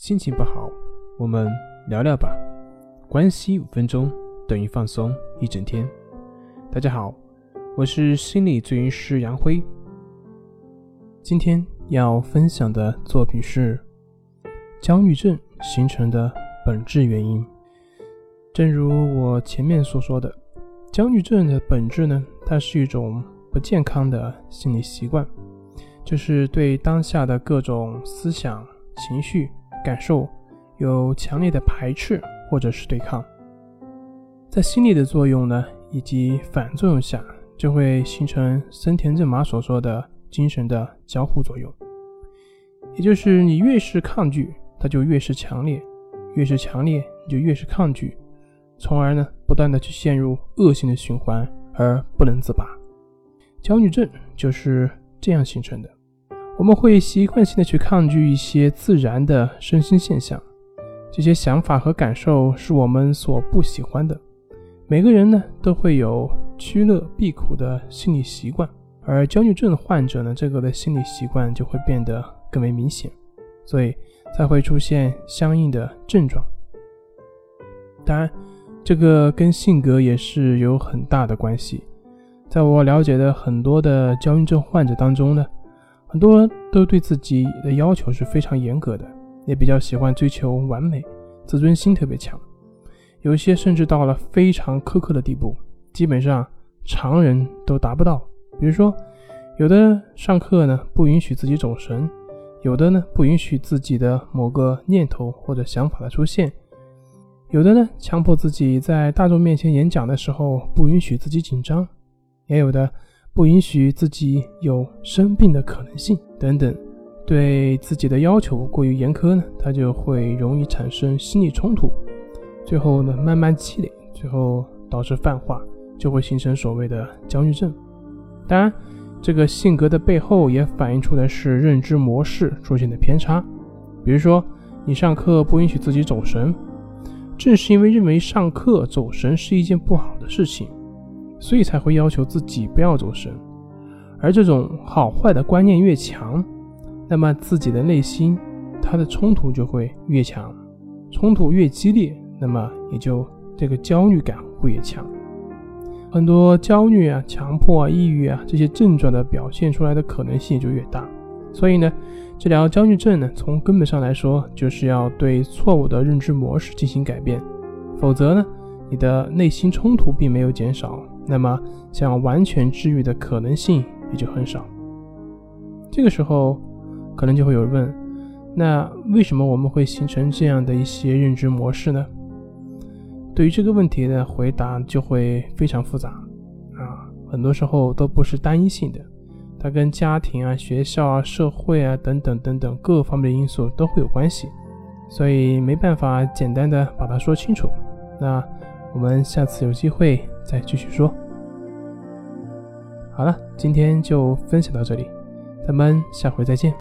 心情不好，我们聊聊吧。关系五分钟等于放松一整天。大家好，我是心理咨询师杨辉。今天要分享的作品是焦虑症形成的本质原因。正如我前面所说的，焦虑症的本质呢，它是一种不健康的心理习惯，就是对当下的各种思想、情绪。感受有强烈的排斥或者是对抗，在心理的作用呢，以及反作用下，就会形成森田正马所说的精神的交互作用。也就是你越是抗拒，它就越是强烈；越是强烈，你就越是抗拒，从而呢，不断的去陷入恶性的循环而不能自拔。焦虑症就是这样形成的。我们会习惯性的去抗拒一些自然的身心现象，这些想法和感受是我们所不喜欢的。每个人呢都会有趋乐避苦的心理习惯，而焦虑症患者呢，这个的心理习惯就会变得更为明显，所以才会出现相应的症状。当然，这个跟性格也是有很大的关系。在我了解的很多的焦虑症患者当中呢。很多人都对自己的要求是非常严格的，也比较喜欢追求完美，自尊心特别强，有一些甚至到了非常苛刻的地步，基本上常人都达不到。比如说，有的上课呢不允许自己走神，有的呢不允许自己的某个念头或者想法的出现，有的呢强迫自己在大众面前演讲的时候不允许自己紧张，也有的。不允许自己有生病的可能性等等，对自己的要求过于严苛呢，他就会容易产生心理冲突，最后呢慢慢积累，最后导致泛化，就会形成所谓的焦虑症。当然，这个性格的背后也反映出来是认知模式出现的偏差。比如说，你上课不允许自己走神，正是因为认为上课走神是一件不好的事情。所以才会要求自己不要走神，而这种好坏的观念越强，那么自己的内心它的冲突就会越强，冲突越激烈，那么也就这个焦虑感会越强。很多焦虑啊、强迫啊、抑郁啊这些症状的表现出来的可能性就越大。所以呢，治疗焦虑症呢，从根本上来说，就是要对错误的认知模式进行改变，否则呢，你的内心冲突并没有减少。那么，想完全治愈的可能性也就很少。这个时候，可能就会有人问：那为什么我们会形成这样的一些认知模式呢？对于这个问题的回答就会非常复杂啊，很多时候都不是单一性的，它跟家庭啊、学校啊、社会啊等等等等各方面的因素都会有关系，所以没办法简单的把它说清楚。那我们下次有机会。再继续说。好了，今天就分享到这里，咱们下回再见。